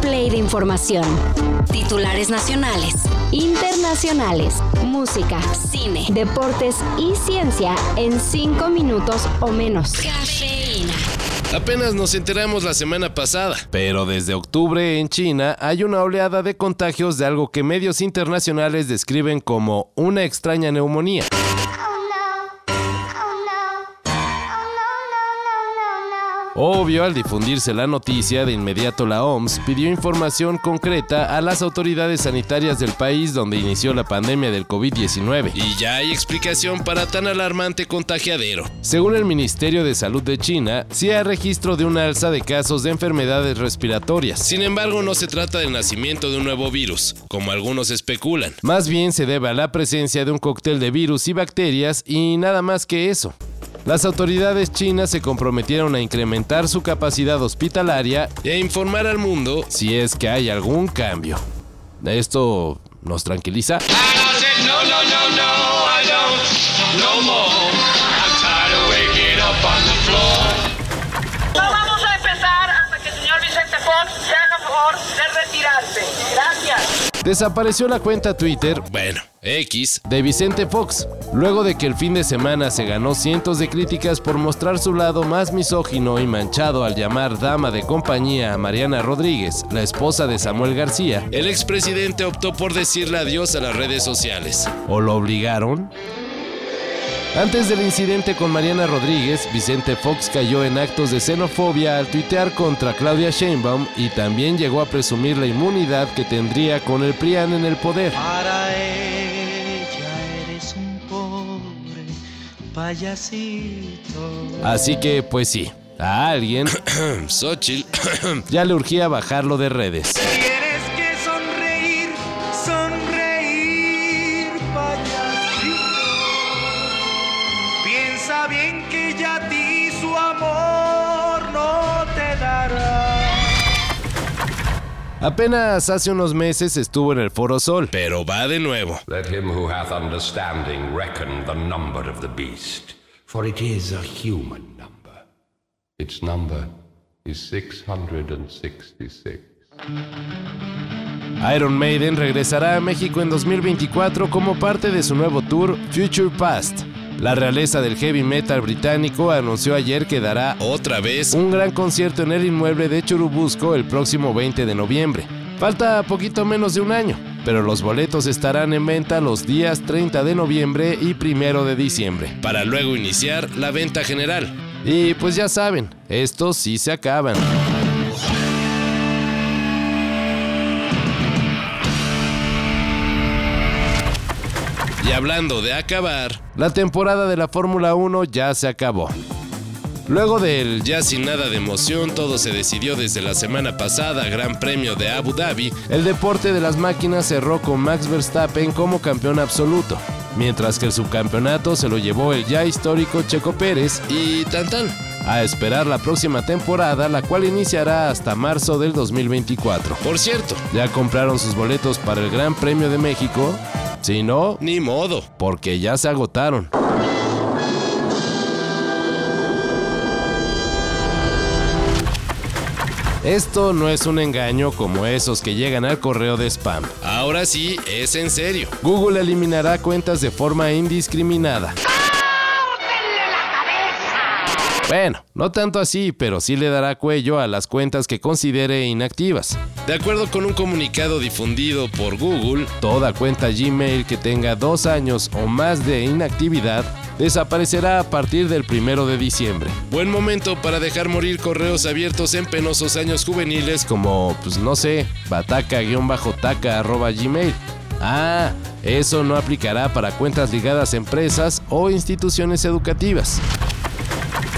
play de información. Titulares nacionales, internacionales, música, cine, deportes y ciencia en 5 minutos o menos. Cafeína. Apenas nos enteramos la semana pasada, pero desde octubre en China hay una oleada de contagios de algo que medios internacionales describen como una extraña neumonía. Obvio, al difundirse la noticia, de inmediato la OMS pidió información concreta a las autoridades sanitarias del país donde inició la pandemia del COVID-19. Y ya hay explicación para tan alarmante contagiadero. Según el Ministerio de Salud de China, sí hay registro de una alza de casos de enfermedades respiratorias. Sin embargo, no se trata del nacimiento de un nuevo virus, como algunos especulan. Más bien se debe a la presencia de un cóctel de virus y bacterias y nada más que eso. Las autoridades chinas se comprometieron a incrementar su capacidad hospitalaria e informar al mundo si es que hay algún cambio. Esto nos tranquiliza. No Desapareció la cuenta Twitter, bueno, X, de Vicente Fox, luego de que el fin de semana se ganó cientos de críticas por mostrar su lado más misógino y manchado al llamar dama de compañía a Mariana Rodríguez, la esposa de Samuel García. El expresidente optó por decirle adiós a las redes sociales. ¿O lo obligaron? Antes del incidente con Mariana Rodríguez, Vicente Fox cayó en actos de xenofobia al tuitear contra Claudia Sheinbaum y también llegó a presumir la inmunidad que tendría con el PRIAN en el poder. Para ella eres un pobre payasito. Así que, pues sí, a alguien, Xochitl, ya le urgía bajarlo de redes. Apenas hace unos meses estuvo en el Foro Sol, pero va de nuevo. Let him who hath understanding reckon the number of the beast, for it is a human number. Its number is 666. Iron Maiden regresará a México en 2024 como parte de su nuevo tour Future Past. La realeza del heavy metal británico anunció ayer que dará otra vez un gran concierto en el inmueble de Churubusco el próximo 20 de noviembre. Falta poquito menos de un año, pero los boletos estarán en venta los días 30 de noviembre y 1 de diciembre, para luego iniciar la venta general. Y pues ya saben, estos sí se acaban. Y hablando de acabar, la temporada de la Fórmula 1 ya se acabó. Luego del ya sin nada de emoción, todo se decidió desde la semana pasada, Gran Premio de Abu Dhabi, el deporte de las máquinas cerró con Max Verstappen como campeón absoluto, mientras que el subcampeonato se lo llevó el ya histórico Checo Pérez y tan tan. A esperar la próxima temporada, la cual iniciará hasta marzo del 2024. Por cierto, ¿ya compraron sus boletos para el Gran Premio de México? Si no, ni modo, porque ya se agotaron. Esto no es un engaño como esos que llegan al correo de spam. Ahora sí, es en serio. Google eliminará cuentas de forma indiscriminada. Bueno, no tanto así, pero sí le dará cuello a las cuentas que considere inactivas. De acuerdo con un comunicado difundido por Google, toda cuenta Gmail que tenga dos años o más de inactividad desaparecerá a partir del primero de diciembre. Buen momento para dejar morir correos abiertos en penosos años juveniles como, pues no sé, bataca-taca.gmail. Ah, eso no aplicará para cuentas ligadas a empresas o instituciones educativas.